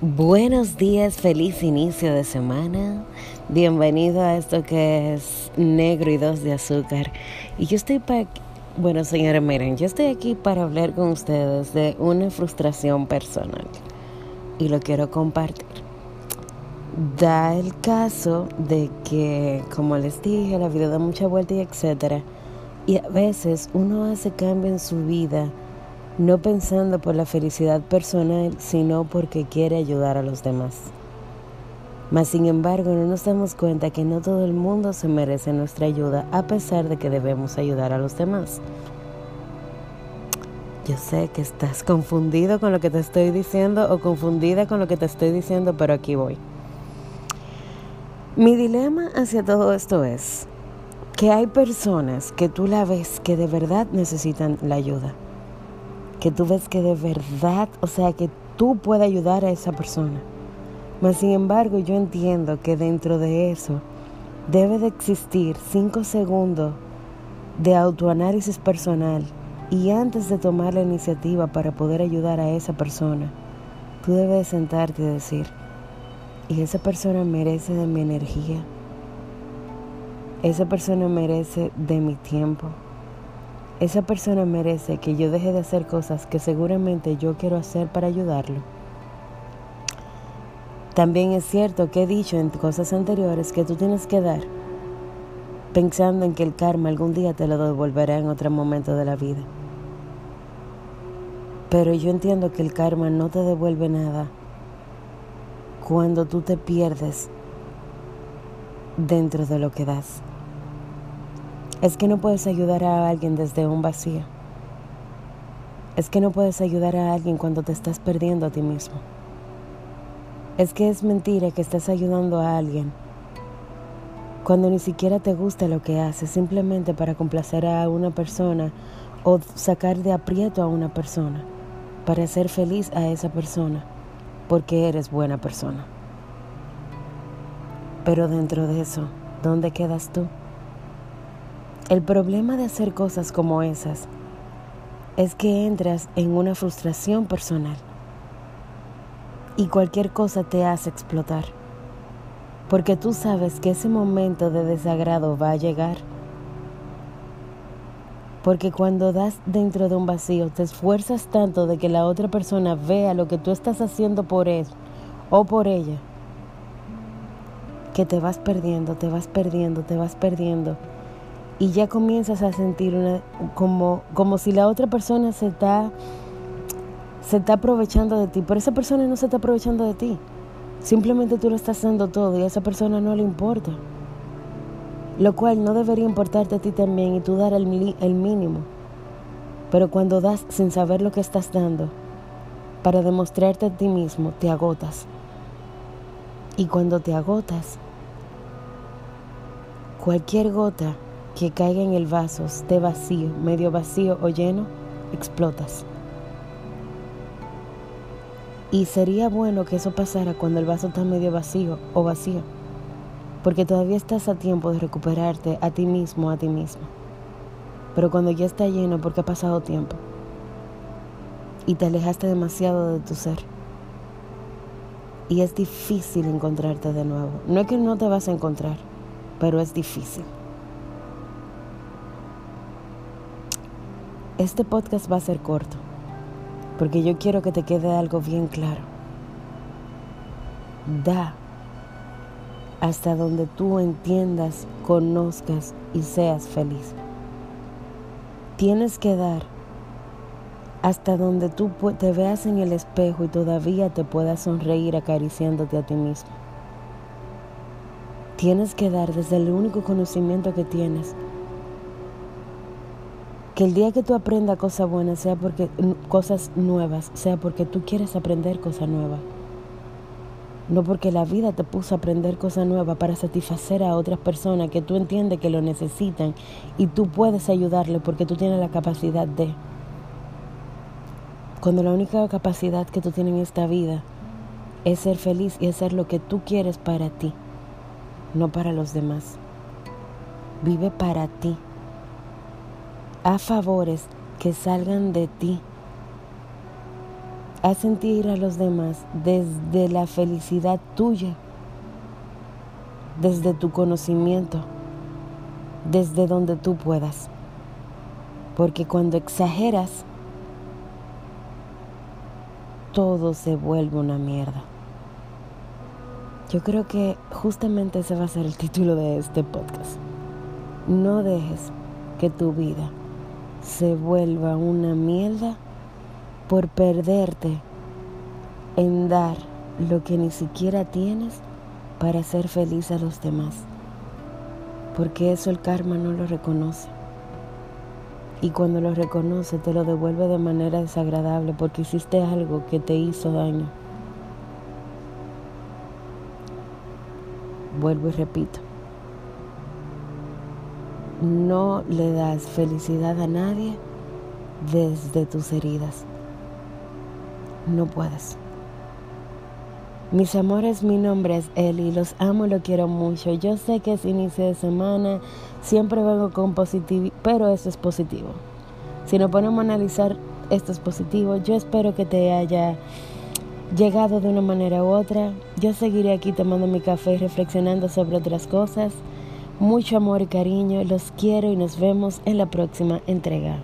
Buenos días, feliz inicio de semana. Bienvenido a esto que es negro y dos de azúcar. Y yo estoy para... Bueno, señores, miren, yo estoy aquí para hablar con ustedes de una frustración personal. Y lo quiero compartir. Da el caso de que, como les dije, la vida da mucha vuelta y etcétera. Y a veces uno hace cambio en su vida no pensando por la felicidad personal, sino porque quiere ayudar a los demás. Mas sin embargo, no nos damos cuenta que no todo el mundo se merece nuestra ayuda, a pesar de que debemos ayudar a los demás. Yo sé que estás confundido con lo que te estoy diciendo o confundida con lo que te estoy diciendo, pero aquí voy. Mi dilema hacia todo esto es que hay personas que tú la ves que de verdad necesitan la ayuda que tú ves que de verdad, o sea, que tú puedes ayudar a esa persona. Mas sin embargo, yo entiendo que dentro de eso debe de existir cinco segundos de autoanálisis personal y antes de tomar la iniciativa para poder ayudar a esa persona, tú debes sentarte y decir, y esa persona merece de mi energía, esa persona merece de mi tiempo esa persona merece que yo deje de hacer cosas que seguramente yo quiero hacer para ayudarlo. También es cierto que he dicho en cosas anteriores que tú tienes que dar pensando en que el karma algún día te lo devolverá en otro momento de la vida. Pero yo entiendo que el karma no te devuelve nada cuando tú te pierdes dentro de lo que das es que no puedes ayudar a alguien desde un vacío. Es que no puedes ayudar a alguien cuando te estás perdiendo a ti mismo. Es que es mentira que estás ayudando a alguien cuando ni siquiera te gusta lo que haces simplemente para complacer a una persona o sacar de aprieto a una persona para hacer feliz a esa persona porque eres buena persona. Pero dentro de eso, ¿dónde quedas tú? El problema de hacer cosas como esas es que entras en una frustración personal. Y cualquier cosa te hace explotar, porque tú sabes que ese momento de desagrado va a llegar, porque cuando das dentro de un vacío te esfuerzas tanto de que la otra persona vea lo que tú estás haciendo por él o por ella, que te vas perdiendo, te vas perdiendo, te vas perdiendo y ya comienzas a sentir una, como, como si la otra persona se está, se está aprovechando de ti, pero esa persona no se está aprovechando de ti. Simplemente tú lo estás haciendo todo y a esa persona no le importa. Lo cual no debería importarte a ti también y tú dar el, el mínimo. Pero cuando das sin saber lo que estás dando, para demostrarte a ti mismo, te agotas. Y cuando te agotas, cualquier gota que caiga en el vaso, esté vacío, medio vacío o lleno, explotas. Y sería bueno que eso pasara cuando el vaso está medio vacío o vacío, porque todavía estás a tiempo de recuperarte a ti mismo, a ti mismo. Pero cuando ya está lleno, porque ha pasado tiempo y te alejaste demasiado de tu ser. Y es difícil encontrarte de nuevo. No es que no te vas a encontrar, pero es difícil. Este podcast va a ser corto, porque yo quiero que te quede algo bien claro. Da hasta donde tú entiendas, conozcas y seas feliz. Tienes que dar hasta donde tú te veas en el espejo y todavía te puedas sonreír acariciándote a ti mismo. Tienes que dar desde el único conocimiento que tienes que el día que tú aprendas cosas buenas, sea porque cosas nuevas, sea porque tú quieres aprender cosas nuevas. No porque la vida te puso a aprender cosas nuevas para satisfacer a otras personas que tú entiendes que lo necesitan y tú puedes ayudarle porque tú tienes la capacidad de. Cuando la única capacidad que tú tienes en esta vida es ser feliz y hacer lo que tú quieres para ti, no para los demás. Vive para ti a favores que salgan de ti. Haz sentir a los demás desde la felicidad tuya, desde tu conocimiento, desde donde tú puedas. Porque cuando exageras, todo se vuelve una mierda. Yo creo que justamente ese va a ser el título de este podcast. No dejes que tu vida se vuelva una mierda por perderte en dar lo que ni siquiera tienes para ser feliz a los demás. Porque eso el karma no lo reconoce. Y cuando lo reconoce te lo devuelve de manera desagradable porque hiciste algo que te hizo daño. Vuelvo y repito. No le das felicidad a nadie desde tus heridas no puedes. Mis amores, mi nombre es Eli, los amo y los quiero mucho. Yo sé que es inicio de semana, siempre vengo con positivo, pero eso es positivo. Si nos ponemos a analizar, esto es positivo. Yo espero que te haya llegado de una manera u otra. Yo seguiré aquí tomando mi café y reflexionando sobre otras cosas. Mucho amor y cariño, los quiero y nos vemos en la próxima entrega.